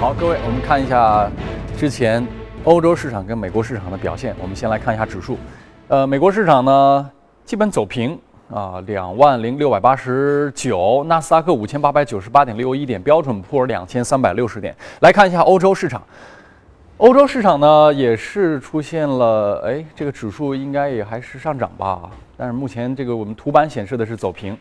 好，各位，我们看一下之前欧洲市场跟美国市场的表现。我们先来看一下指数，呃，美国市场呢基本走平啊，两万零六百八十九，纳斯达克五千八百九十八点六一点，标准普尔两千三百六十点。来看一下欧洲市场，欧洲市场呢也是出现了，哎，这个指数应该也还是上涨吧，但是目前这个我们图板显示的是走平。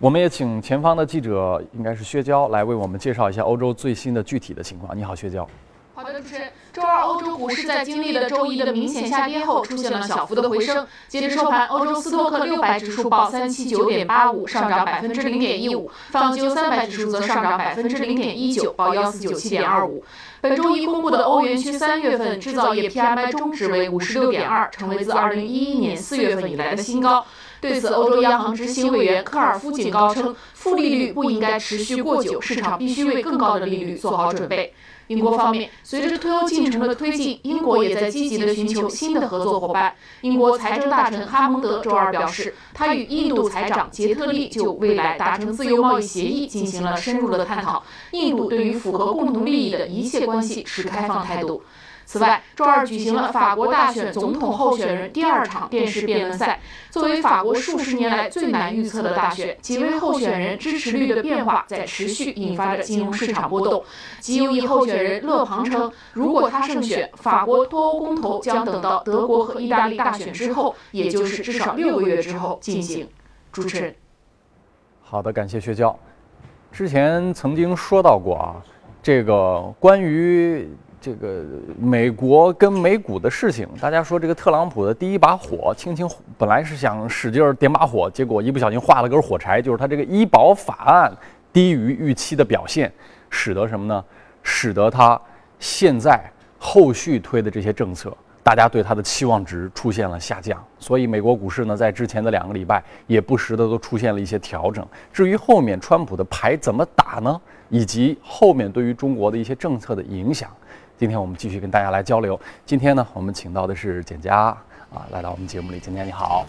我们也请前方的记者，应该是薛娇，来为我们介绍一下欧洲最新的具体的情况。你好，薛娇。好的，主持人。周二，欧洲股市在经历了周一的明显下跌后，出现了小幅的回升。截至收盘，欧洲斯托克六百指数报三七九点八五，上涨百分之零点一五；泛欧三百指数则上涨百分之零点一九，报幺四九七点二五。本周一公布的欧元区三月份制造业 PMI 中值为五十六点二，成为自二零一一年四月份以来的新高。对此，欧洲央行执行委员科尔夫警告称，负利率不应该持续过久，市场必须为更高的利率做好准备。英国方面，随着脱欧进程的推进，英国也在积极地寻求新的合作伙伴。英国财政大臣哈蒙德周二表示，他与印度财长杰特利就未来达成自由贸易协议进行了深入的探讨。印度对于符合共同利益的一切关系持开放态度。此外，周二举行了法国大选总统候选人第二场电视辩论赛。作为法国数十年来最难预测的大选，几位候选人支持率的变化在持续引发着金融市场波动。极右翼候选人勒庞称，如果他胜选，法国脱欧公投将等到德国和意大利大选之后，也就是至少六个月之后进行。主持人，好的，感谢薛娇。之前曾经说到过啊，这个关于。这个美国跟美股的事情，大家说这个特朗普的第一把火，轻轻本来是想使劲点把火，结果一不小心画了根火柴，就是他这个医保法案低于预期的表现，使得什么呢？使得他现在后续推的这些政策，大家对他的期望值出现了下降，所以美国股市呢，在之前的两个礼拜也不时的都出现了一些调整。至于后面川普的牌怎么打呢？以及后面对于中国的一些政策的影响。今天我们继续跟大家来交流。今天呢，我们请到的是简佳啊，来到我们节目里。简佳你好。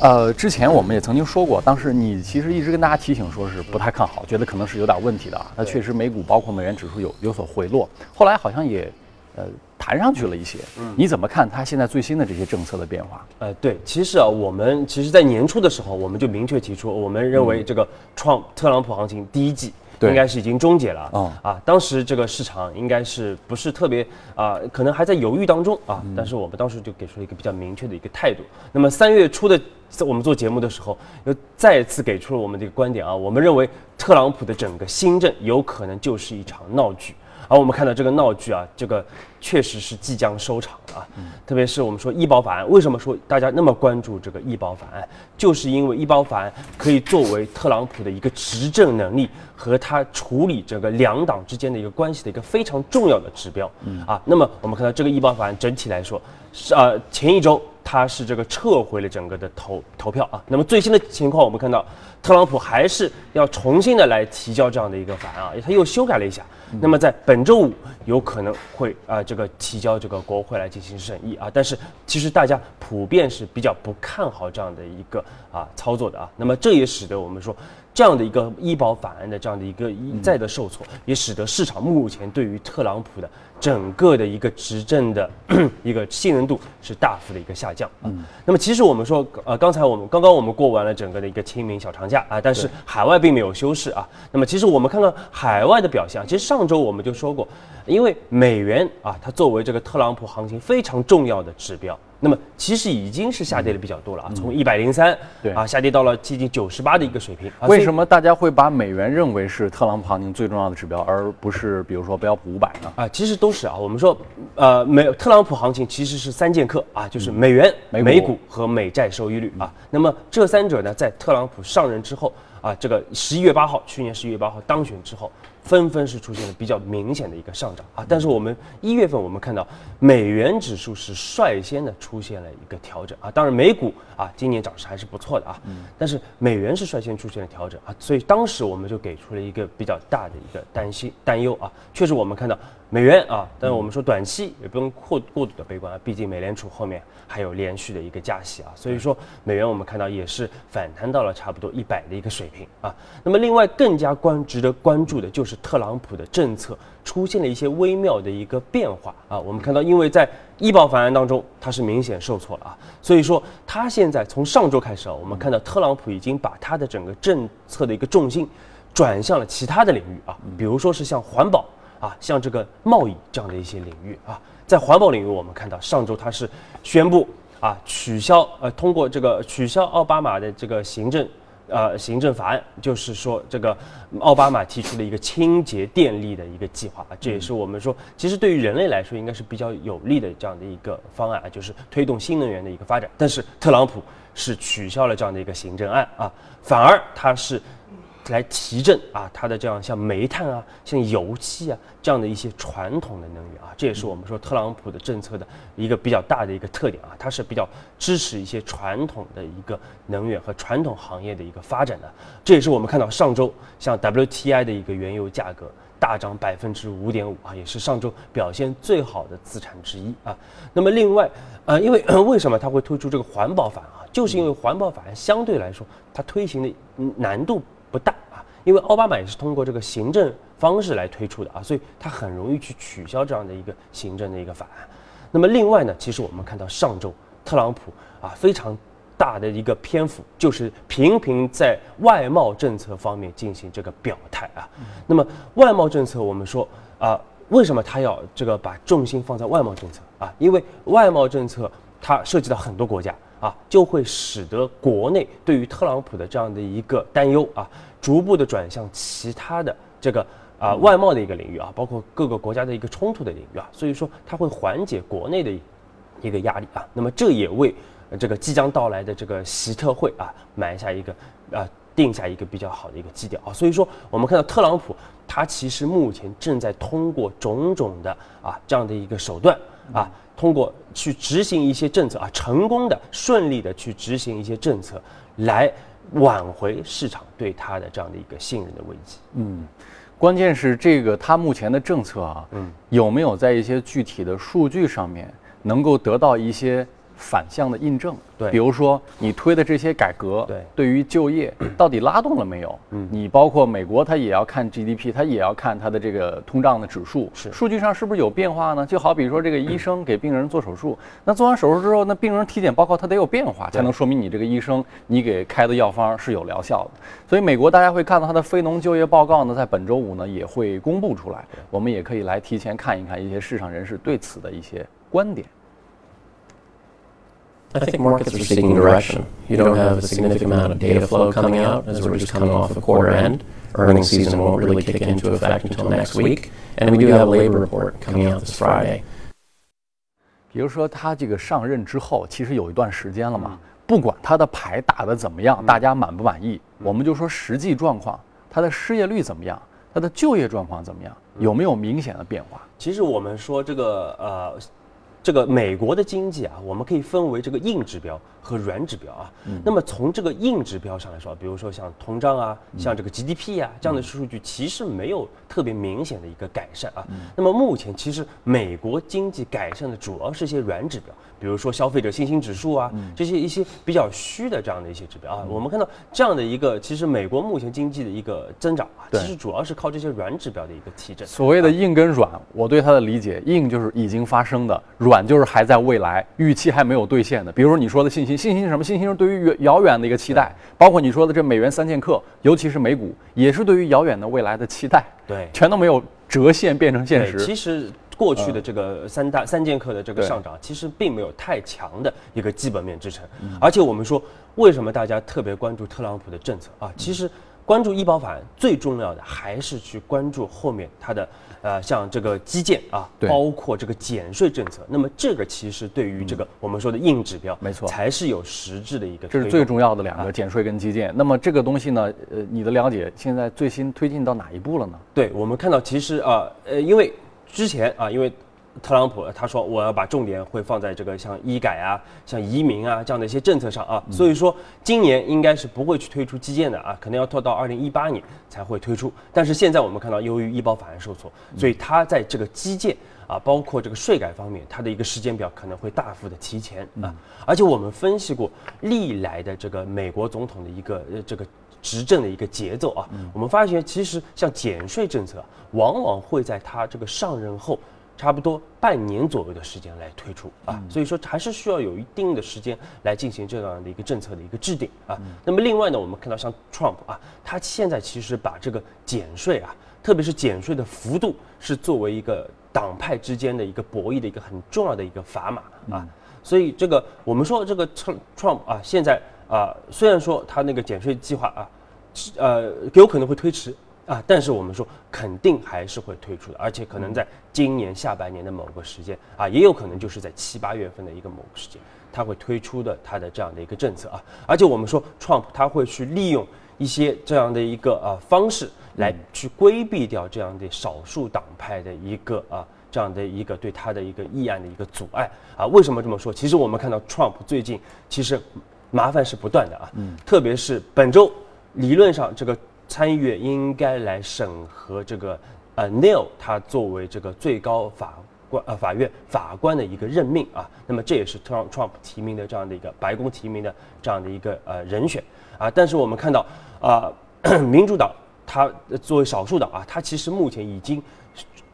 呃，之前我们也曾经说过，当时你其实一直跟大家提醒，说是不太看好，觉得可能是有点问题的。那确实，美股包括美元指数有有所回落，后来好像也呃弹上去了一些。嗯，你怎么看它现在最新的这些政策的变化？呃，对，其实啊，我们其实在年初的时候，我们就明确提出，我们认为这个创特朗普行情第一季。应该是已经终结了啊！啊，当时这个市场应该是不是特别啊，可能还在犹豫当中啊。但是我们当时就给出了一个比较明确的一个态度。那么三月初的我们做节目的时候，又再次给出了我们的一个观点啊。我们认为特朗普的整个新政有可能就是一场闹剧。而我们看到这个闹剧啊，这个确实是即将收场啊。特别是我们说医保法案，为什么说大家那么关注这个医保法案？就是因为医保法案可以作为特朗普的一个执政能力和他处理这个两党之间的一个关系的一个非常重要的指标。啊，那么我们看到这个医保法案整体来说，是呃前一周他是这个撤回了整个的投投票啊。那么最新的情况我们看到，特朗普还是要重新的来提交这样的一个法案啊，他又修改了一下。那么在本周五有可能会啊这个提交这个国会来进行审议啊，但是其实大家普遍是比较不看好这样的一个啊操作的啊。那么这也使得我们说这样的一个医保法案的这样的一个一再的受挫，也使得市场目前对于特朗普的整个的一个执政的 一个信任度是大幅的一个下降啊。那么其实我们说呃刚才我们刚刚我们过完了整个的一个清明小长假啊，但是海外并没有休市啊。那么其实我们看看海外的表现，其实。上周我们就说过，因为美元啊，它作为这个特朗普行情非常重要的指标，那么其实已经是下跌的比较多了啊，从一百零三对啊下跌到了接近九十八的一个水平。为什么大家会把美元认为是特朗普行情最重要的指标，而不是比如说标普五百呢？啊，其实都是啊。我们说，呃，美特朗普行情其实是三剑客啊，就是美元、美股和美债收益率啊。那么这三者呢，在特朗普上任之后啊，这个十一月八号，去年十一月八号当选之后。纷纷是出现了比较明显的一个上涨。啊，但是我们一月份我们看到美元指数是率先的出现了一个调整。啊，当然美股啊今年涨势还是不错的啊，但是美元是率先出现了调整。啊，所以当时我们就给出了一个比较大的一个担心担忧。啊，确实我们看到美元啊，但是我们说短期也不用过过度的悲观啊，毕竟美联储后面还有连续的一个加息啊，所以说美元我们看到也是反弹到了差不多一百的一个水平啊。那么另外更加关值得关注的就是特朗普的政策出现了一些微妙的一个变化啊。我们看到，因为在医保法案当中，它是明显受挫了啊，所以说他现在从上周开始啊，我们看到特朗普已经把他的整个政策的一个重心转向了其他的领域啊，比如说是像环保啊，像这个贸易这样的一些领域啊。在环保领域，我们看到上周它是宣布啊取消呃通过这个取消奥巴马的这个行政呃行政法案，就是说这个奥巴马提出了一个清洁电力的一个计划啊，这也是我们说其实对于人类来说应该是比较有利的这样的一个方案啊，就是推动新能源的一个发展。但是特朗普是取消了这样的一个行政案啊，反而他是。来提振啊，它的这样像煤炭啊、像油气啊这样的一些传统的能源啊，这也是我们说特朗普的政策的一个比较大的一个特点啊，它是比较支持一些传统的一个能源和传统行业的一个发展的。这也是我们看到上周像 WTI 的一个原油价格大涨百分之五点五啊，也是上周表现最好的资产之一啊。那么另外，呃，因为为什么它会推出这个环保法啊？就是因为环保法案相对来说它推行的难度。不大啊，因为奥巴马也是通过这个行政方式来推出的啊，所以他很容易去取消这样的一个行政的一个法案。那么另外呢，其实我们看到上周特朗普啊非常大的一个篇幅，就是频频在外贸政策方面进行这个表态啊。那么外贸政策，我们说啊，为什么他要这个把重心放在外贸政策啊？因为外贸政策它涉及到很多国家。啊，就会使得国内对于特朗普的这样的一个担忧啊，逐步的转向其他的这个啊外贸的一个领域啊，包括各个国家的一个冲突的领域啊，所以说它会缓解国内的一个压力啊。那么这也为这个即将到来的这个习特会啊埋下一个啊定下一个比较好的一个基调啊。所以说我们看到特朗普他其实目前正在通过种种的啊这样的一个手段啊。通过去执行一些政策啊，成功的、顺利的去执行一些政策，来挽回市场对他的这样的一个信任的危机。嗯，关键是这个他目前的政策啊，嗯，有没有在一些具体的数据上面能够得到一些？反向的印证，对，比如说你推的这些改革，对，对于就业 到底拉动了没有？嗯，你包括美国，它也要看 GDP，它也要看它的这个通胀的指数，是。数据上是不是有变化呢？就好比说这个医生给病人做手术，那做完手术之后，那病人体检报告它得有变化，才能说明你这个医生你给开的药方是有疗效的。所以美国大家会看到它的非农就业报告呢，在本周五呢也会公布出来，我们也可以来提前看一看一些市场人士对此的一些观点。I think markets are seeking direction. You don't have a significant amount of data flow coming out as we're just coming off a quarter end. Earnings season won't really kick into effect until next week. And we do have a labor report coming out this Friday. 比如说他这个上任之后，其实有一段时间了嘛，不管他的牌打得怎么样，大家满不满意，我们就说实际状况，他的失业率怎么样，他的就业状况怎么样，有没有明显的变化？其实我们说这个呃。这个美国的经济啊，我们可以分为这个硬指标和软指标啊。那么从这个硬指标上来说，比如说像通胀啊，像这个 GDP 啊这样的数据，其实没有特别明显的一个改善啊。那么目前其实美国经济改善的主要是一些软指标。比如说消费者信心指数啊，这些一些比较虚的这样的一些指标啊，我们看到这样的一个，其实美国目前经济的一个增长啊，其实主要是靠这些软指标的一个提振。所谓的硬跟软，我对它的理解，硬就是已经发生的，软就是还在未来，预期还没有兑现的。比如说你说的信心，信心是什么？信心是对于遥远的一个期待，包括你说的这美元三剑客，尤其是美股，也是对于遥远的未来的期待。对，全都没有折现变成现实。其实。过去的这个三大三剑客的这个上涨，其实并没有太强的一个基本面支撑。而且我们说，为什么大家特别关注特朗普的政策啊？其实关注医保法案最重要的还是去关注后面它的呃，像这个基建啊，包括这个减税政策。那么这个其实对于这个我们说的硬指标，没错，才是有实质的一个。这是最重要的两个，减税跟基建。那么这个东西呢，呃，你的了解现在最新推进到哪一步了呢？对我们看到，其实啊，呃，因为。之前啊，因为特朗普他说我要把重点会放在这个像医改啊、像移民啊这样的一些政策上啊，所以说今年应该是不会去推出基建的啊，可能要拖到二零一八年才会推出。但是现在我们看到，由于医保法案受挫，所以他在这个基建啊，包括这个税改方面，它的一个时间表可能会大幅的提前啊。而且我们分析过历来的这个美国总统的一个呃这个。执政的一个节奏啊。我们发现，其实像减税政策，往往会在他这个上任后。差不多半年左右的时间来推出啊，所以说还是需要有一定的时间来进行这样的一个政策的一个制定啊。那么另外呢，我们看到像 Trump 啊，他现在其实把这个减税啊，特别是减税的幅度，是作为一个党派之间的一个博弈的一个很重要的一个砝码啊。所以这个我们说这个 Trump 啊，现在啊，虽然说他那个减税计划啊，呃，有可能会推迟。啊，但是我们说肯定还是会推出的，而且可能在今年下半年的某个时间啊，也有可能就是在七八月份的一个某个时间，他会推出的他的这样的一个政策啊。而且我们说，Trump 他会去利用一些这样的一个啊方式来去规避掉这样的少数党派的一个啊这样的一个对他的一个议案的一个阻碍啊。为什么这么说？其实我们看到 Trump 最近其实麻烦是不断的啊，嗯，特别是本周理论上这个。参议院应该来审核这个，呃，Neil 他作为这个最高法官呃法院法官的一个任命啊，那么这也是 Trump Trump 提名的这样的一个白宫提名的这样的一个呃人选啊，但是我们看到啊，民主党他作为少数党啊，他其实目前已经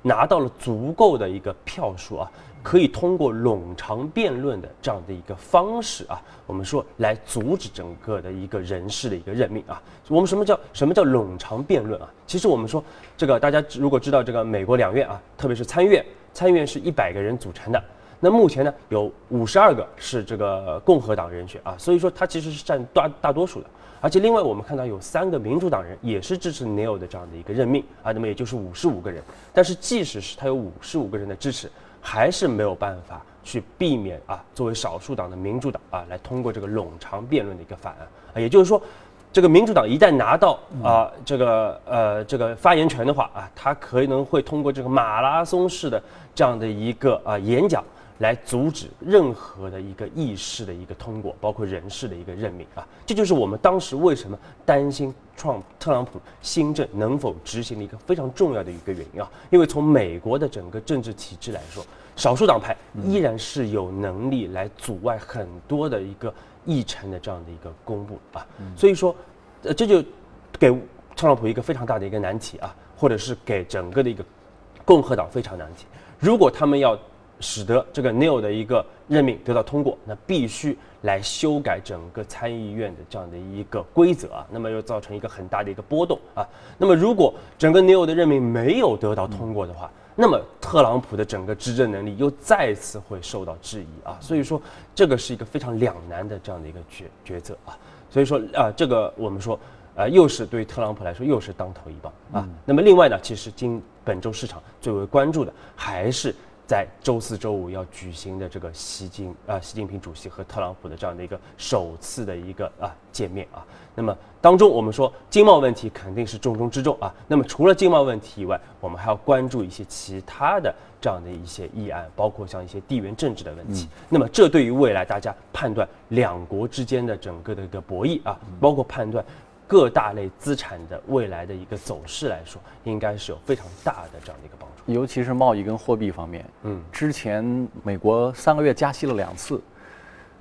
拿到了足够的一个票数啊。可以通过冗长辩论的这样的一个方式啊，我们说来阻止整个的一个人事的一个任命啊。我们什么叫什么叫冗长辩论啊？其实我们说这个大家如果知道这个美国两院啊，特别是参院，参院是一百个人组成的，那目前呢有五十二个是这个共和党人选啊，所以说它其实是占大大多数的。而且另外我们看到有三个民主党人也是支持 Neil 的这样的一个任命啊，那么也就是五十五个人。但是即使是他有五十五个人的支持。还是没有办法去避免啊，作为少数党的民主党啊，来通过这个冗长辩论的一个法案啊，也就是说，这个民主党一旦拿到啊这个呃这个发言权的话啊，他可能会通过这个马拉松式的这样的一个啊演讲。来阻止任何的一个议事的一个通过，包括人事的一个任命啊，这就是我们当时为什么担心创特朗普新政能否执行的一个非常重要的一个原因啊。因为从美国的整个政治体制来说，少数党派依然是有能力来阻碍很多的一个议程的这样的一个公布啊。所以说，呃，这就给特朗普一个非常大的一个难题啊，或者是给整个的一个共和党非常难题。如果他们要使得这个 Neil 的一个任命得到通过，那必须来修改整个参议院的这样的一个规则啊，那么又造成一个很大的一个波动啊。那么如果整个 Neil 的任命没有得到通过的话，那么特朗普的整个执政能力又再次会受到质疑啊。所以说这个是一个非常两难的这样的一个决抉择啊。所以说啊，这个我们说啊，又是对特朗普来说又是当头一棒啊。那么另外呢，其实今本周市场最为关注的还是。在周四周五要举行的这个习近啊，习近平主席和特朗普的这样的一个首次的一个啊见面啊，那么当中我们说经贸问题肯定是重中之重啊。那么除了经贸问题以外，我们还要关注一些其他的这样的一些议案，包括像一些地缘政治的问题。那么这对于未来大家判断两国之间的整个的一个博弈啊，包括判断。各大类资产的未来的一个走势来说，应该是有非常大的这样的一个帮助，尤其是贸易跟货币方面。嗯，之前美国三个月加息了两次，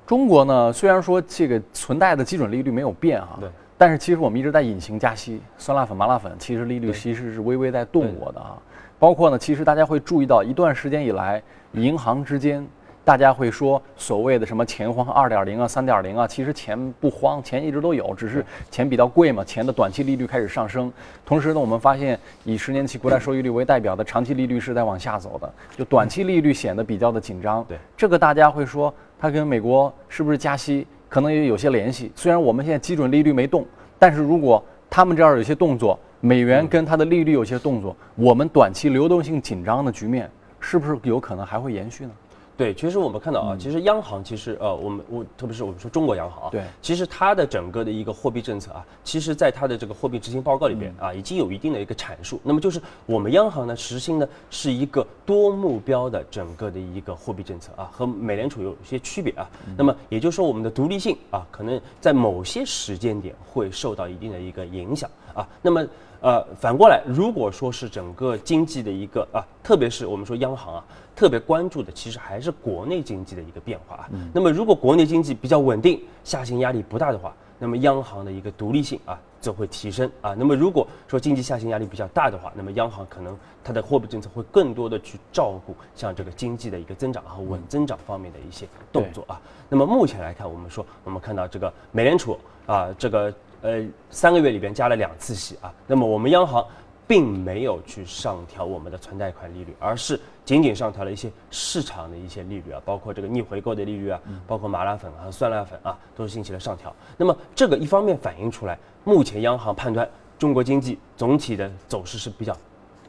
中国呢虽然说这个存贷的基准利率没有变哈，对，但是其实我们一直在隐形加息，酸辣粉、麻辣粉其实利率其实是微微在动我的啊。包括呢，其实大家会注意到一段时间以来，银行之间。大家会说所谓的什么钱荒二点零啊、三点零啊，其实钱不荒，钱一直都有，只是钱比较贵嘛，钱的短期利率开始上升。同时呢，我们发现以十年期国债收益率为代表的长期利率是在往下走的，就短期利率显得比较的紧张。对，这个大家会说它跟美国是不是加息可能也有些联系。虽然我们现在基准利率没动，但是如果他们这儿有些动作，美元跟它的利率有些动作，我们短期流动性紧张的局面是不是有可能还会延续呢？对，其实我们看到啊，其实央行其实呃，我们我特别是我们说中国央行啊，对，其实它的整个的一个货币政策啊，其实在它的这个货币执行报告里边啊，已经有一定的一个阐述。那么就是我们央行呢实行的是一个多目标的整个的一个货币政策啊，和美联储有一些区别啊。那么也就是说，我们的独立性啊，可能在某些时间点会受到一定的一个影响啊。那么呃，反过来，如果说是整个经济的一个啊，特别是我们说央行啊。特别关注的其实还是国内经济的一个变化啊。那么如果国内经济比较稳定，下行压力不大的话，那么央行的一个独立性啊，则会提升啊。那么如果说经济下行压力比较大的话，那么央行可能它的货币政策会更多的去照顾像这个经济的一个增长和稳增长方面的一些动作啊。那么目前来看，我们说我们看到这个美联储啊，这个呃三个月里边加了两次息啊，那么我们央行。并没有去上调我们的存贷款利率，而是仅仅上调了一些市场的一些利率啊，包括这个逆回购的利率啊，包括麻辣粉啊、酸辣粉啊，都是进行了上调。那么这个一方面反映出来，目前央行判断中国经济总体的走势是比较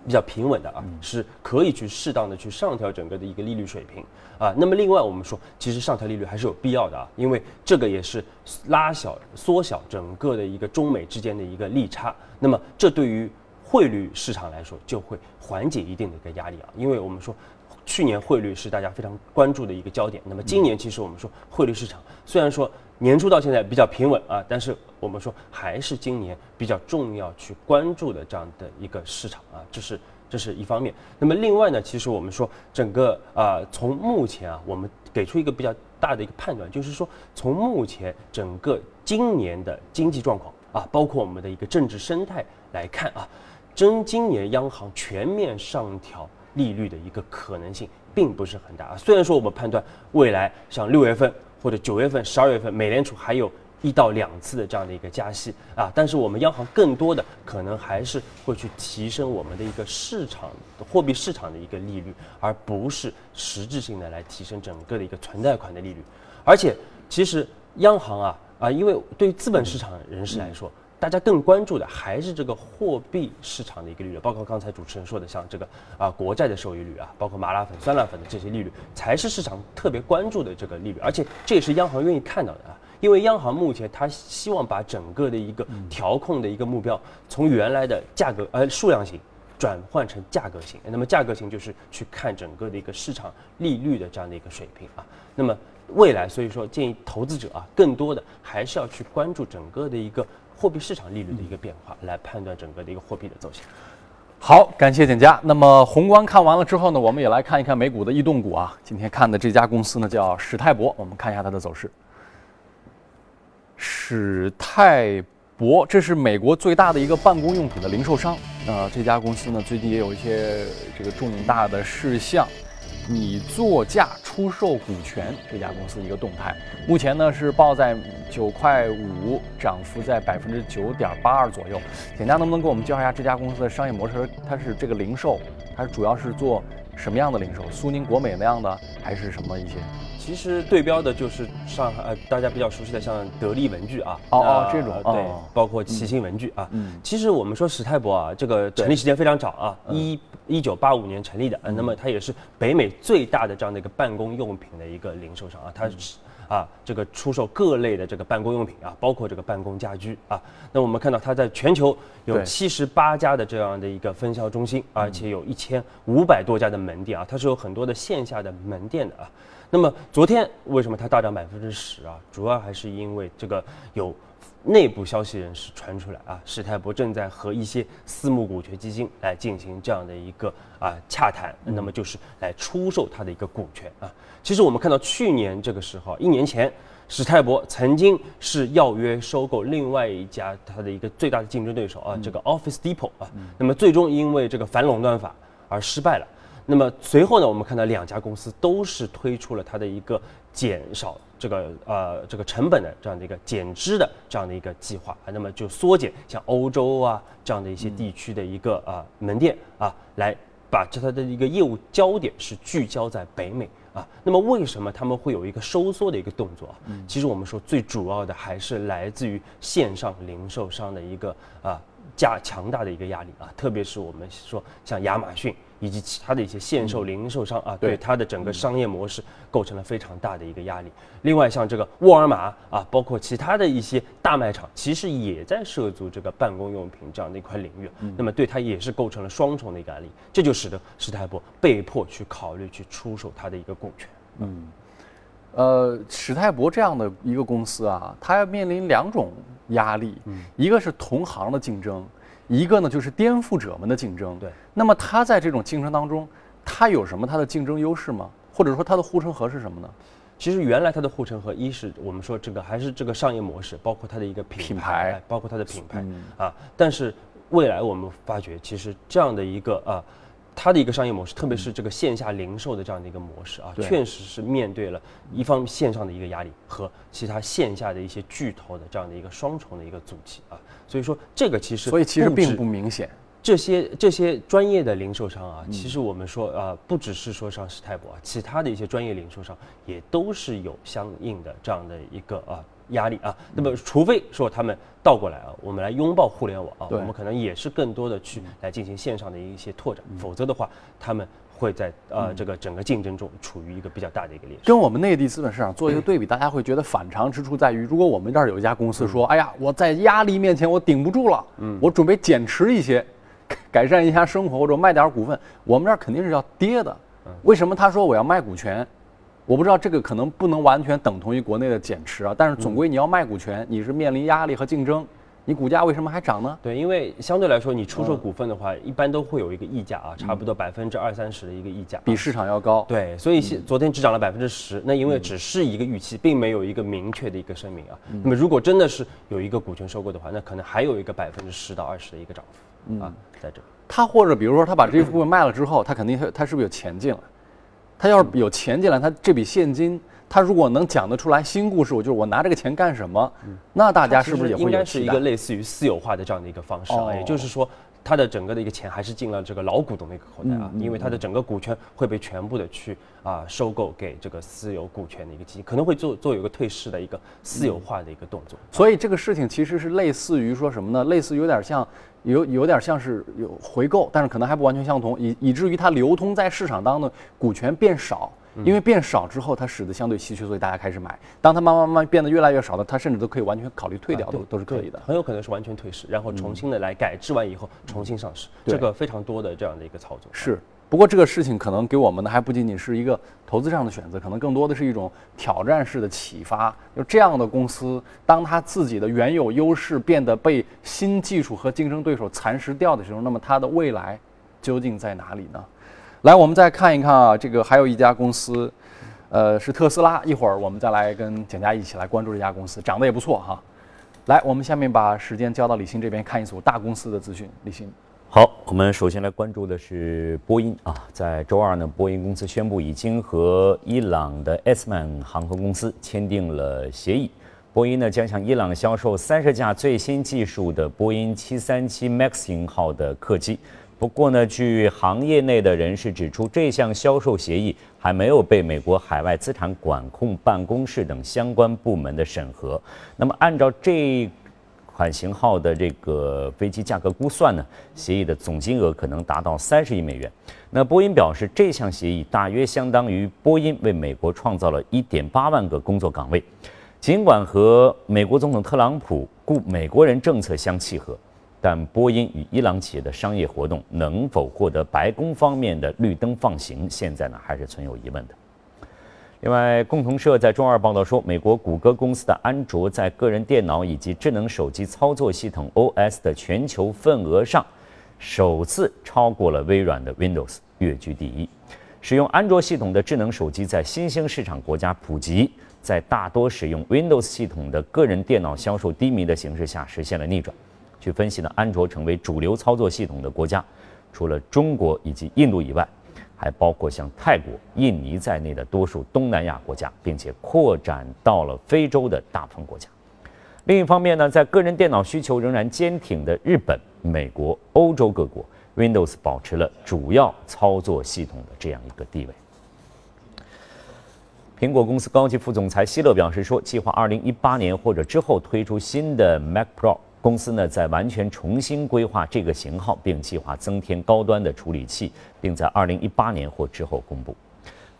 比较平稳的啊，是可以去适当的去上调整个的一个利率水平啊。那么另外我们说，其实上调利率还是有必要的啊，因为这个也是拉小、缩小整个的一个中美之间的一个利差。那么这对于汇率市场来说，就会缓解一定的一个压力啊，因为我们说，去年汇率是大家非常关注的一个焦点。那么今年其实我们说汇率市场虽然说年初到现在比较平稳啊，但是我们说还是今年比较重要去关注的这样的一个市场啊，这是这是一方面。那么另外呢，其实我们说整个啊，从目前啊，我们给出一个比较大的一个判断，就是说从目前整个今年的经济状况啊，包括我们的一个政治生态来看啊。真今年央行全面上调利率的一个可能性并不是很大啊。虽然说我们判断未来像六月份或者九月份、十二月份，美联储还有一到两次的这样的一个加息啊，但是我们央行更多的可能还是会去提升我们的一个市场货币市场的一个利率，而不是实质性的来提升整个的一个存贷款的利率。而且，其实央行啊啊，因为对于资本市场人士来说。大家更关注的还是这个货币市场的一个利率，包括刚才主持人说的，像这个啊国债的收益率啊，包括麻辣粉、酸辣粉的这些利率，才是市场特别关注的这个利率，而且这也是央行愿意看到的啊，因为央行目前它希望把整个的一个调控的一个目标，从原来的价格呃数量型转换成价格型，那么价格型就是去看整个的一个市场利率的这样的一个水平啊，那么未来所以说建议投资者啊，更多的还是要去关注整个的一个。货币市场利率的一个变化，来判断整个的一个货币的走向。好，感谢简佳。那么宏观看完了之后呢，我们也来看一看美股的异动股啊。今天看的这家公司呢叫史泰博，我们看一下它的走势。史泰博，这是美国最大的一个办公用品的零售商。那这家公司呢，最近也有一些这个重大的事项。拟作价出售股权这家公司一个动态，目前呢是报在九块五，涨幅在百分之九点八二左右。简家能不能给我们介绍一下这家公司的商业模式？它是这个零售，它主要是做什么样的零售？苏宁、国美那样的，还是什么一些？其实对标的就是上海呃大家比较熟悉的像得力文具啊，哦哦这种对，包括齐星文具啊。嗯，其实我们说史泰博啊，这个成立时间非常早啊，一一九八五年成立的，那么它也是北美最大的这样的一个办公用品的一个零售商啊，它是啊这个出售各类的这个办公用品啊，包括这个办公家居啊。那我们看到它在全球有七十八家的这样的一个分销中心，而且有一千五百多家的门店啊，它是有很多的线下的门店的啊。那么昨天为什么它大涨百分之十啊？主要还是因为这个有内部消息人士传出来啊，史泰博正在和一些私募股权基金来进行这样的一个啊洽谈，那么就是来出售它的一个股权啊。其实我们看到去年这个时候，一年前，史泰博曾经是要约收购另外一家它的一个最大的竞争对手啊，这个 Office Depot 啊，那么最终因为这个反垄断法而失败了。那么随后呢，我们看到两家公司都是推出了它的一个减少这个呃这个成本的这样的一个减支的这样的一个计划啊，那么就缩减像欧洲啊这样的一些地区的一个啊门店啊，来把这它的一个业务焦点是聚焦在北美啊。那么为什么他们会有一个收缩的一个动作啊？其实我们说最主要的还是来自于线上零售商的一个啊加强大的一个压力啊，特别是我们说像亚马逊。以及其他的一些限售零售商啊，对它的整个商业模式构成了非常大的一个压力。另外，像这个沃尔玛啊，包括其他的一些大卖场，其实也在涉足这个办公用品这样的一块领域。那么，对它也是构成了双重的一个压力，这就使得史泰博被迫去考虑去出售它的一个股权。嗯，呃，史泰博这样的一个公司啊，它要面临两种压力，一个是同行的竞争。一个呢，就是颠覆者们的竞争。对，那么他在这种竞争当中，他有什么他的竞争优势吗？或者说他的护城河是什么呢？其实原来它的护城河一是我们说这个还是这个商业模式，包括它的一个品牌，包括它的品牌啊。但是未来我们发觉，其实这样的一个啊，它的一个商业模式，特别是这个线下零售的这样的一个模式啊，确实是面对了一方线上的一个压力和其他线下的一些巨头的这样的一个双重的一个阻击啊。所以说这个其实所以其实并不明显。这些这些专业的零售商啊，其实我们说啊，不只是说像史泰博啊，其他的一些专业零售商也都是有相应的这样的一个啊压力啊。那么，除非说他们倒过来啊，我们来拥抱互联网啊，我们可能也是更多的去来进行线上的一些拓展，否则的话，他们会在呃这个整个竞争中处于一个比较大的一个劣势。跟我们内地资本市场做一个对比，大家会觉得反常之处在于，如果我们这儿有一家公司说，哎呀，我在压力面前我顶不住了，嗯，我准备减持一些。改善一下生活或者卖点股份，我们这儿肯定是要跌的。为什么他说我要卖股权？我不知道这个可能不能完全等同于国内的减持啊。但是总归你要卖股权，你是面临压力和竞争，你股价为什么还涨呢？对，因为相对来说，你出售股份的话，一般都会有一个溢价啊，差不多百分之二三十的一个溢价，比市场要高。对，所以昨天只涨了百分之十，那因为只是一个预期，并没有一个明确的一个声明啊。那么如果真的是有一个股权收购的话，那可能还有一个百分之十到二十的一个涨幅啊，在这。他或者比如说他把这一部分卖了之后，他肯定他他是不是有钱进来？他要是有钱进来，他这笔现金，他如果能讲得出来新故事，我就是我拿这个钱干什么？那大家是不是也会应该是一个类似于私有化的这样的一个方式啊？也就是说。他的整个的一个钱还是进了这个老股东的一个口袋啊，因为他的整个股权会被全部的去啊收购给这个私有股权的一个基金，可能会做做有一个退市的一个私有化的一个动作。所以这个事情其实是类似于说什么呢？类似有点像有有点像是有回购，但是可能还不完全相同，以以至于它流通在市场当中的股权变少。因为变少之后，它使得相对稀缺，所以大家开始买。当它慢慢慢慢变得越来越少的，它甚至都可以完全考虑退掉，都都是可以的。很有可能是完全退市，然后重新的来改制完以后重新上市，这个非常多的这样的一个操作。是，不过这个事情可能给我们的还不仅仅是一个投资上的选择，可能更多的是一种挑战式的启发。就这样的公司，当它自己的原有优势变得被新技术和竞争对手蚕食掉的时候，那么它的未来究竟在哪里呢？来，我们再看一看啊，这个还有一家公司，呃，是特斯拉。一会儿我们再来跟简家一起来关注这家公司，涨得也不错哈。来，我们下面把时间交到李欣这边，看一组大公司的资讯。李欣，好，我们首先来关注的是波音啊，在周二呢，波音公司宣布已经和伊朗的 s m a n 航空公司签订了协议，波音呢将向伊朗销售三十架最新技术的波音737 MAX 型号的客机。不过呢，据行业内的人士指出，这项销售协议还没有被美国海外资产管控办公室等相关部门的审核。那么，按照这款型号的这个飞机价格估算呢，协议的总金额可能达到三十亿美元。那波音表示，这项协议大约相当于波音为美国创造了一点八万个工作岗位。尽管和美国总统特朗普雇美国人政策相契合。但波音与伊朗企业的商业活动能否获得白宫方面的绿灯放行，现在呢还是存有疑问的。另外，共同社在周二报道说，美国谷歌公司的安卓在个人电脑以及智能手机操作系统 OS 的全球份额上，首次超过了微软的 Windows，跃居第一。使用安卓系统的智能手机在新兴市场国家普及，在大多使用 Windows 系统的个人电脑销售低迷的形势下，实现了逆转。据分析呢，安卓成为主流操作系统的国家，除了中国以及印度以外，还包括像泰国、印尼在内的多数东南亚国家，并且扩展到了非洲的大部分国家。另一方面呢，在个人电脑需求仍然坚挺的日本、美国、欧洲各国，Windows 保持了主要操作系统的这样一个地位。苹果公司高级副总裁希勒表示说，计划2018年或者之后推出新的 Mac Pro。公司呢在完全重新规划这个型号，并计划增添高端的处理器，并在二零一八年或之后公布。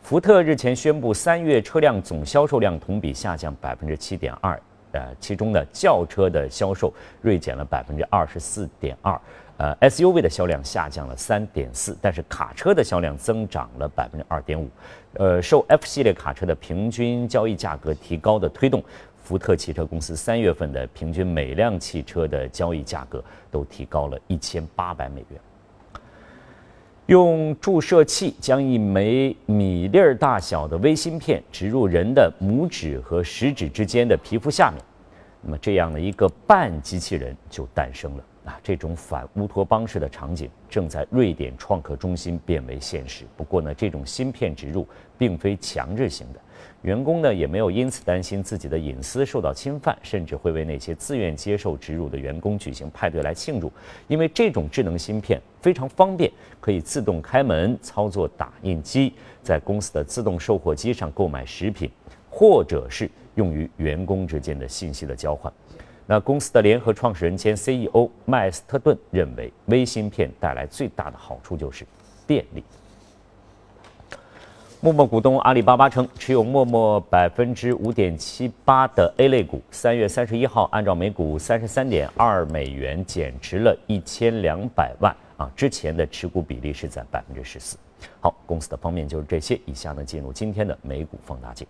福特日前宣布，三月车辆总销售量同比下降百分之七点二，呃，其中呢轿车的销售锐减了百分之二十四点二，呃，SUV 的销量下降了三点四，但是卡车的销量增长了百分之二点五，呃，受 F 系列卡车的平均交易价格提高的推动。福特汽车公司三月份的平均每辆汽车的交易价格都提高了一千八百美元。用注射器将一枚米粒儿大小的微芯片植入人的拇指和食指之间的皮肤下面，那么这样的一个半机器人就诞生了啊！这种反乌托邦式的场景正在瑞典创客中心变为现实。不过呢，这种芯片植入并非强制性的。员工呢也没有因此担心自己的隐私受到侵犯，甚至会为那些自愿接受植入的员工举行派对来庆祝，因为这种智能芯片非常方便，可以自动开门、操作打印机，在公司的自动售货机上购买食品，或者是用于员工之间的信息的交换。那公司的联合创始人兼 CEO 麦斯特顿认为，微芯片带来最大的好处就是便利。陌陌股东阿里巴巴称，持有陌陌百分之五点七八的 A 类股，三月三十一号按照每股三十三点二美元减持了一千两百万啊，之前的持股比例是在百分之十四。好，公司的方面就是这些，以下呢进入今天的美股放大镜。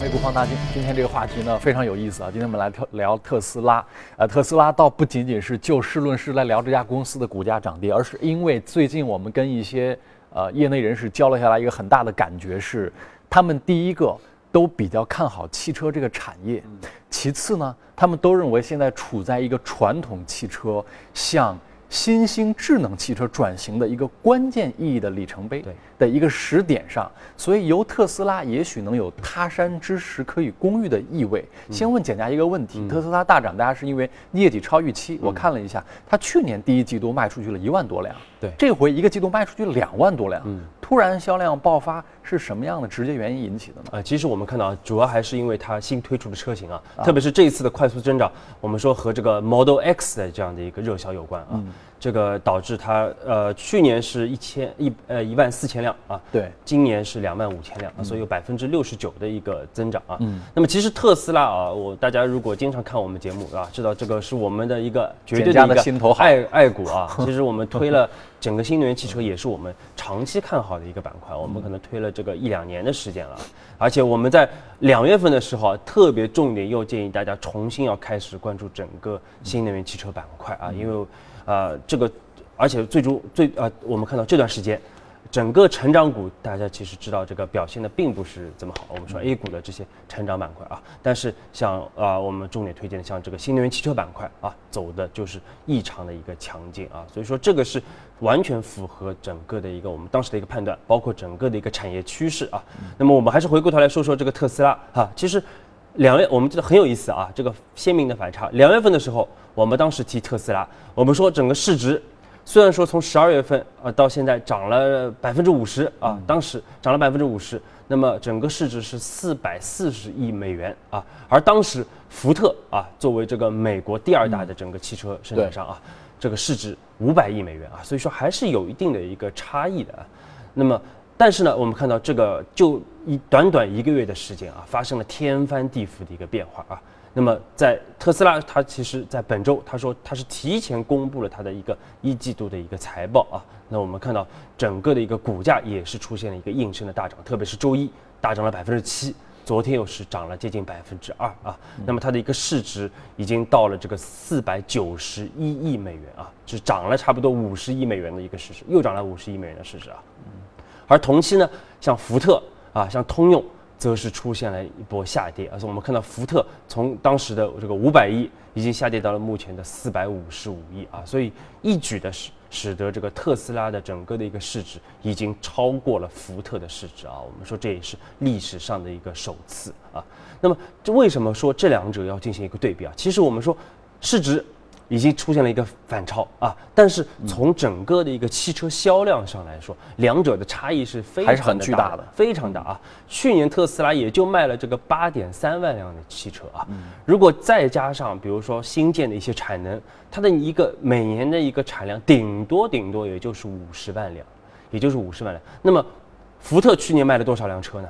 美股放大镜，今天这个话题呢非常有意思啊！今天我们来特聊特斯拉，呃，特斯拉倒不仅仅是就事论事来聊这家公司的股价涨跌，而是因为最近我们跟一些呃业内人士交流下来，一个很大的感觉是，他们第一个都比较看好汽车这个产业，其次呢，他们都认为现在处在一个传统汽车向。新兴智能汽车转型的一个关键意义的里程碑的一个时点上，所以由特斯拉也许能有他山之石可以攻玉的意味。先问简家一个问题：特斯拉大涨，大家是因为业绩超预期？我看了一下，它去年第一季度卖出去了一万多辆，对，这回一个季度卖出去两万多辆，突然销量爆发是什么样的直接原因引起的呢？啊，其实我们看到主要还是因为它新推出的车型啊，特别是这一次的快速增长，我们说和这个 Model X 的这样的一个热销有关啊。这个导致它呃去年是一千一呃一万四千辆啊，对，今年是两万五千辆，啊所以有百分之六十九的一个增长啊。嗯，那么其实特斯拉啊，我大家如果经常看我们节目啊，知道这个是我们的一个绝对的一个心头爱爱股啊。其实我们推了整个新能源汽车，也是我们长期看好的一个板块，我们可能推了这个一两年的时间了。而且我们在两月份的时候特别重点又建议大家重新要开始关注整个新能源汽车板块啊，因为。呃，这个，而且最终最呃，我们看到这段时间，整个成长股，大家其实知道这个表现的并不是怎么好。我们说 A 股的这些成长板块啊，但是像啊，我们重点推荐的像这个新能源汽车板块啊，走的就是异常的一个强劲啊。所以说这个是完全符合整个的一个我们当时的一个判断，包括整个的一个产业趋势啊。那么我们还是回过头来说说这个特斯拉哈，其实。两月我们觉得很有意思啊，这个鲜明的反差。两月份的时候，我们当时提特斯拉，我们说整个市值虽然说从十二月份啊到现在涨了百分之五十啊，当时涨了百分之五十，那么整个市值是四百四十亿美元啊。而当时福特啊作为这个美国第二大的整个汽车生产商啊，这个市值五百亿美元啊，所以说还是有一定的一个差异的啊。那么。但是呢，我们看到这个就一短短一个月的时间啊，发生了天翻地覆的一个变化啊。那么在特斯拉，它其实在本周，他说它是提前公布了它的一个一季度的一个财报啊。那我们看到整个的一个股价也是出现了一个应声的大涨，特别是周一大涨了百分之七，昨天又是涨了接近百分之二啊。那么它的一个市值已经到了这个四百九十一亿美元啊，是涨了差不多五十亿美元的一个市值，又涨了五十亿美元的市值啊。而同期呢，像福特啊，像通用，则是出现了一波下跌。而且我们看到福特从当时的这个五百亿，已经下跌到了目前的四百五十五亿啊，所以一举的使使得这个特斯拉的整个的一个市值已经超过了福特的市值啊。我们说这也是历史上的一个首次啊。那么这为什么说这两者要进行一个对比啊？其实我们说市值。已经出现了一个反超啊，但是从整个的一个汽车销量上来说，两者的差异是非常还是很巨大的，非常大啊。去年特斯拉也就卖了这个八点三万辆的汽车啊，如果再加上比如说新建的一些产能，它的一个每年的一个产量顶多顶多也就是五十万辆，也就是五十万辆。那么福特去年卖了多少辆车呢？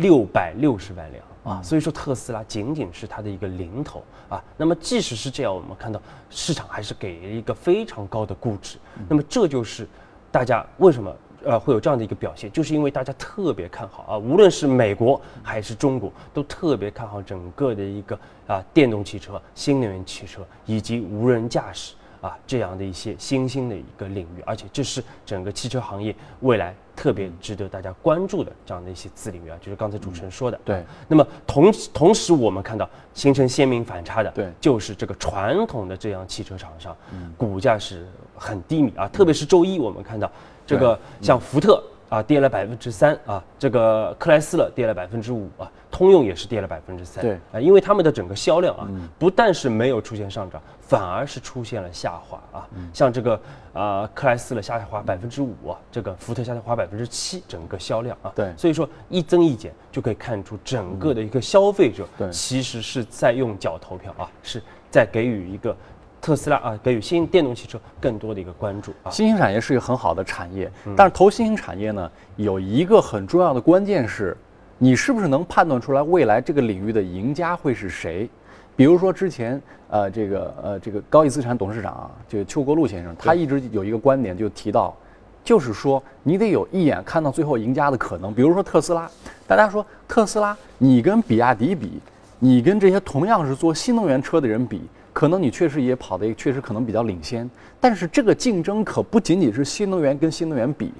六百六十万辆。啊，所以说特斯拉仅仅是它的一个零头啊。那么即使是这样，我们看到市场还是给了一个非常高的估值。那么这就是大家为什么呃会有这样的一个表现，就是因为大家特别看好啊，无论是美国还是中国，都特别看好整个的一个啊电动汽车、新能源汽车以及无人驾驶。啊，这样的一些新兴的一个领域，而且这是整个汽车行业未来特别值得大家关注的这样的一些子领域啊，就是刚才主持人说的。对。那么同同时，我们看到形成鲜明反差的，对，就是这个传统的这样汽车厂商，股价是很低迷啊，特别是周一我们看到这个像福特。啊，跌了百分之三啊，这个克莱斯勒跌了百分之五啊，通用也是跌了百分之三。对啊，因为他们的整个销量啊，不但是没有出现上涨，反而是出现了下滑啊。像这个啊，克莱斯勒下滑百分之五啊，这个福特下滑百分之七，整个销量啊。对，所以说一增一减就可以看出整个的一个消费者其实是在用脚投票啊，是在给予一个。特斯拉啊，给予新电动汽车更多的一个关注啊。新兴产业是一个很好的产业，但是投新兴产业呢，有一个很重要的关键是，你是不是能判断出来未来这个领域的赢家会是谁？比如说之前呃，这个呃，这个高毅资产董事长啊，就邱国禄先生，他一直有一个观点，就提到，就是说你得有一眼看到最后赢家的可能。比如说特斯拉，大家说特斯拉，你跟比亚迪比，你跟这些同样是做新能源车的人比。可能你确实也跑得确实可能比较领先，但是这个竞争可不仅仅是新能源跟新能源比，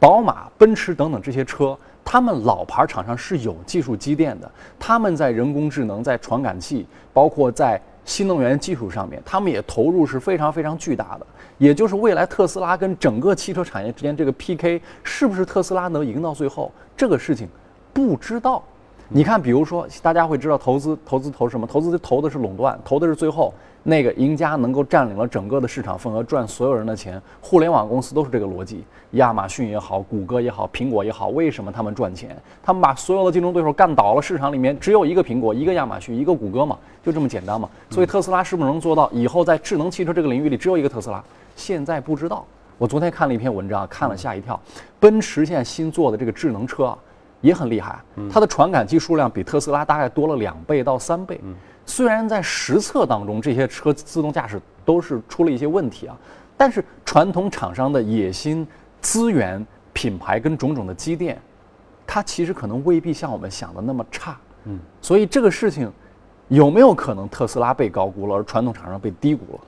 宝马、奔驰等等这些车，他们老牌厂商是有技术积淀的，他们在人工智能、在传感器，包括在新能源技术上面，他们也投入是非常非常巨大的。也就是未来特斯拉跟整个汽车产业之间这个 PK，是不是特斯拉能赢到最后？这个事情不知道。你看，比如说，大家会知道投资投资投什么？投资投的是垄断，投的是最后那个赢家能够占领了整个的市场份额，赚所有人的钱。互联网公司都是这个逻辑，亚马逊也好，谷歌也好，苹果也好，为什么他们赚钱？他们把所有的竞争对手干倒了，市场里面只有一个苹果，一个亚马逊，一个谷歌嘛，就这么简单嘛。所以特斯拉是不是能做到以后在智能汽车这个领域里只有一个特斯拉？现在不知道。我昨天看了一篇文章，看了吓一跳，奔驰现在新做的这个智能车。也很厉害，它的传感器数量比特斯拉大概多了两倍到三倍。虽然在实测当中，这些车自动驾驶都是出了一些问题啊，但是传统厂商的野心、资源、品牌跟种种的积淀，它其实可能未必像我们想的那么差。嗯，所以这个事情有没有可能特斯拉被高估了，而传统厂商被低估了？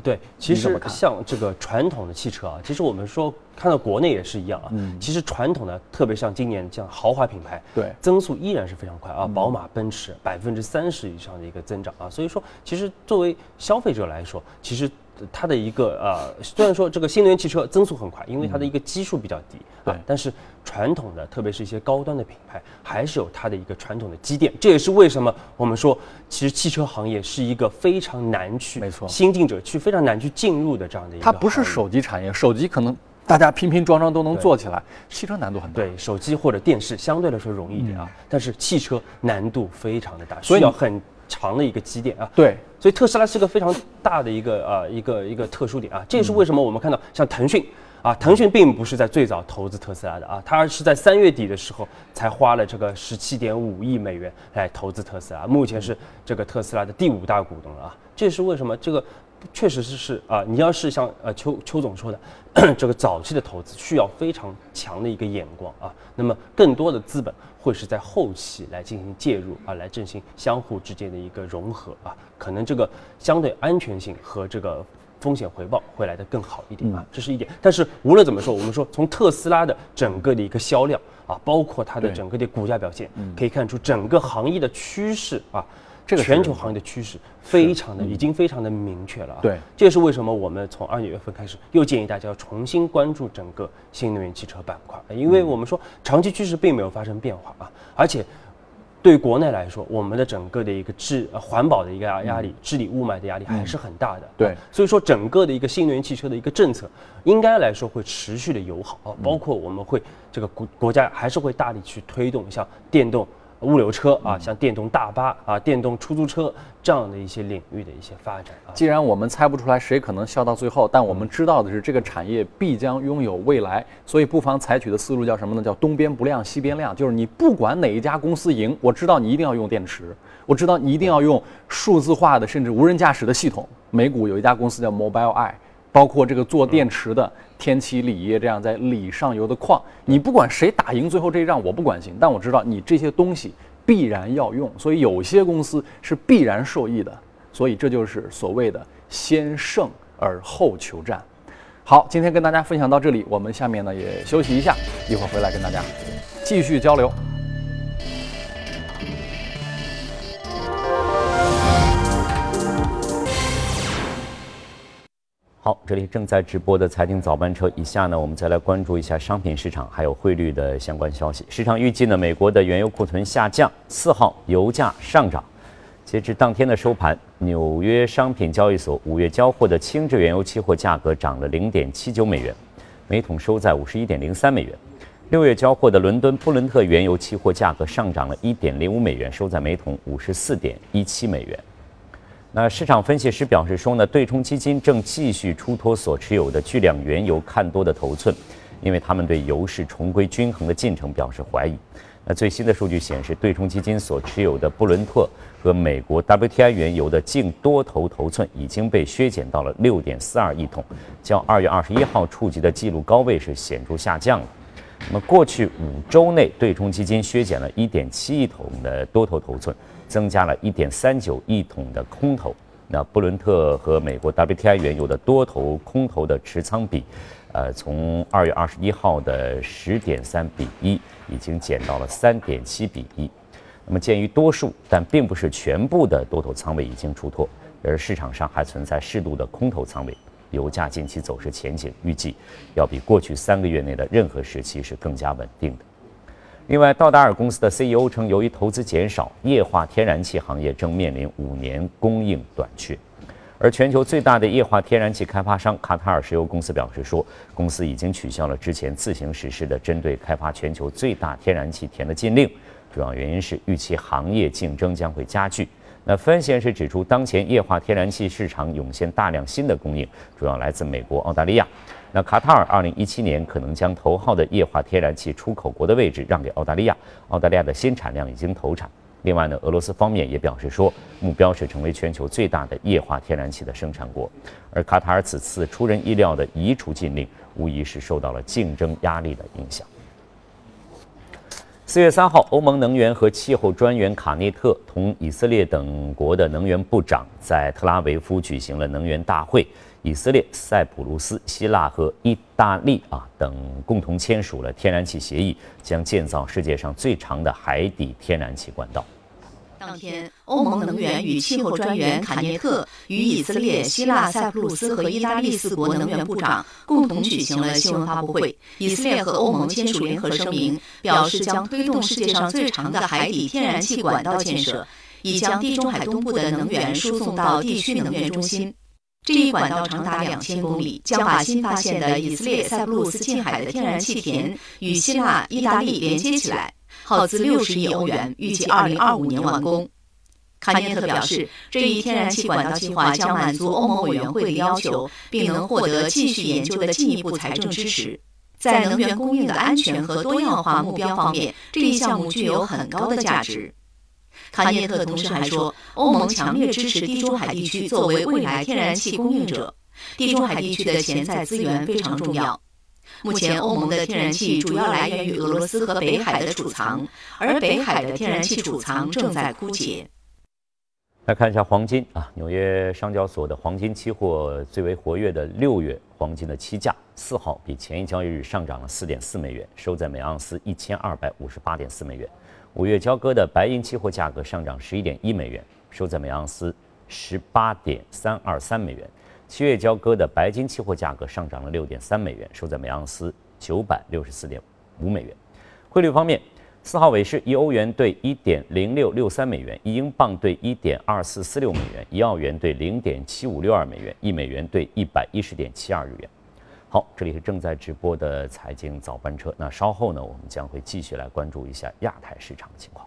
对，其实像这个传统的汽车啊，其实我们说看到国内也是一样啊。嗯，其实传统的，特别像今年这样豪华品牌，对，增速依然是非常快啊。宝马、奔驰百分之三十以上的一个增长啊，所以说，其实作为消费者来说，其实。它的一个呃，虽然说这个新能源汽车增速很快，因为它的一个基数比较低，对，但是传统的，特别是一些高端的品牌，还是有它的一个传统的积淀。这也是为什么我们说，其实汽车行业是一个非常难去，没错，新进者去非常难去进入的这样的一个。它不是手机产业，手机可能大家拼拼装装都能做起来，汽车难度很大。对，手机或者电视相对来说容易一点啊，但是汽车难度非常的大，需要很。长的一个基点啊，对，所以特斯拉是个非常大的一个呃一个一个特殊点啊，这也是为什么我们看到像腾讯啊，腾讯并不是在最早投资特斯拉的啊，它是在三月底的时候才花了这个十七点五亿美元来投资特斯拉，目前是这个特斯拉的第五大股东了啊，这是为什么这个。确实是是啊，你要是像呃邱邱总说的，这个早期的投资需要非常强的一个眼光啊，那么更多的资本会是在后期来进行介入啊，来进行相互之间的一个融合啊，可能这个相对安全性和这个风险回报会来得更好一点啊，这是一点。但是无论怎么说，我们说从特斯拉的整个的一个销量啊，包括它的整个的股价表现，可以看出整个行业的趋势啊。这个全球行业的趋势非常的已经非常的明确了啊！对，这也是为什么我们从二月份开始又建议大家要重新关注整个新能源汽车板块，因为我们说长期趋势并没有发生变化啊，而且对国内来说，我们的整个的一个治环保的一个压压力、治理雾霾的压力还是很大的。对，所以说整个的一个新能源汽车的一个政策应该来说会持续的友好啊，包括我们会这个国国家还是会大力去推动像电动。物流车啊，像电动大巴啊、电动出租车这样的一些领域的一些发展啊。既然我们猜不出来谁可能笑到最后，但我们知道的是这个产业必将拥有未来，所以不妨采取的思路叫什么呢？叫东边不亮西边亮，就是你不管哪一家公司赢，我知道你一定要用电池，我知道你一定要用数字化的甚至无人驾驶的系统。美股有一家公司叫 Mobileye。包括这个做电池的天齐锂业这样在锂上游的矿，你不管谁打赢最后这一仗，我不关心，但我知道你这些东西必然要用，所以有些公司是必然受益的，所以这就是所谓的先胜而后求战。好，今天跟大家分享到这里，我们下面呢也休息一下，一会儿回来跟大家继续交流。好，这里正在直播的财经早班车，以下呢，我们再来关注一下商品市场还有汇率的相关消息。市场预计呢，美国的原油库存下降，四号油价上涨。截至当天的收盘，纽约商品交易所五月交货的轻质原油期货价格涨了零点七九美元，每桶收在五十一点零三美元。六月交货的伦敦布伦特原油期货价格上涨了一点零五美元，收在每桶五十四点一七美元。那市场分析师表示说呢，对冲基金正继续出脱所持有的巨量原油看多的头寸，因为他们对油市重归均衡的进程表示怀疑。那最新的数据显示，对冲基金所持有的布伦特和美国 WTI 原油的净多头头寸已经被削减到了六点四二亿桶，较二月二十一号触及的纪录高位是显著下降了。那么过去五周内，对冲基金削减了一点七亿桶的多头头寸。增加了一点三九亿桶的空头，那布伦特和美国 WTI 原油的多头空头的持仓比，呃，从二月二十一号的十点三比一，已经减到了三点七比一。那么，鉴于多数但并不是全部的多头仓位已经出脱，而市场上还存在适度的空头仓位，油价近期走势前景预计要比过去三个月内的任何时期是更加稳定的。另外，道达尔公司的 CEO 称，由于投资减少，液化天然气行业正面临五年供应短缺。而全球最大的液化天然气开发商卡塔尔石油公司表示说，公司已经取消了之前自行实施的针对开发全球最大天然气田的禁令，主要原因是预期行业竞争将会加剧。那分析师指出，当前液化天然气市场涌现大量新的供应，主要来自美国、澳大利亚。那卡塔尔二零一七年可能将头号的液化天然气出口国的位置让给澳大利亚，澳大利亚的新产量已经投产。另外呢，俄罗斯方面也表示说，目标是成为全球最大的液化天然气的生产国。而卡塔尔此次出人意料的移除禁令，无疑是受到了竞争压力的影响。四月三号，欧盟能源和气候专员卡内特同以色列等国的能源部长在特拉维夫举行了能源大会。以色列、塞浦路斯、希腊和意大利啊等共同签署了天然气协议，将建造世界上最长的海底天然气管道。当天，欧盟能源与气候专员卡涅特与以色列、希腊、塞浦路斯和意大利四国能源部长共同举行了新闻发布会。以色列和欧盟签署联合声明，表示将推动世界上最长的海底天然气管道建设，以将地中海东部的能源输送到地区能源中心。这一管道长达两千公里，将把新发现的以色列塞浦路斯近海的天然气田与希腊、意大利连接起来，耗资六十亿欧元，预计二零二五年完工。卡涅特表示，这一天然气管道计划将满足欧盟委员会的要求，并能获得继续研究的进一步财政支持。在能源供应的安全和多样化目标方面，这一项目具有很高的价值。卡涅特同时还说，欧盟强烈支持地中海地区作为未来天然气供应者。地中海地区的潜在资源非常重要。目前，欧盟的天然气主要来源于俄罗斯和北海的储藏，而北海的天然气储藏正在枯竭。来看一下黄金啊，纽约商交所的黄金期货最为活跃的六月黄金的期价，四号比前一交易日上涨了四点四美元，收在每盎司一千二百五十八点四美元。五月交割的白银期货价格上涨十一点一美元，收在每盎司十八点三二三美元。七月交割的白金期货价格上涨了六点三美元，收在每盎司九百六十四点五美元。汇率方面，四号尾市一欧元兑一点零六六三美元，一英镑兑一点二四四六美元，一澳元兑零点七五六二美元，一美元兑一百一十点七二日元。好，这里是正在直播的财经早班车。那稍后呢，我们将会继续来关注一下亚太市场的情况。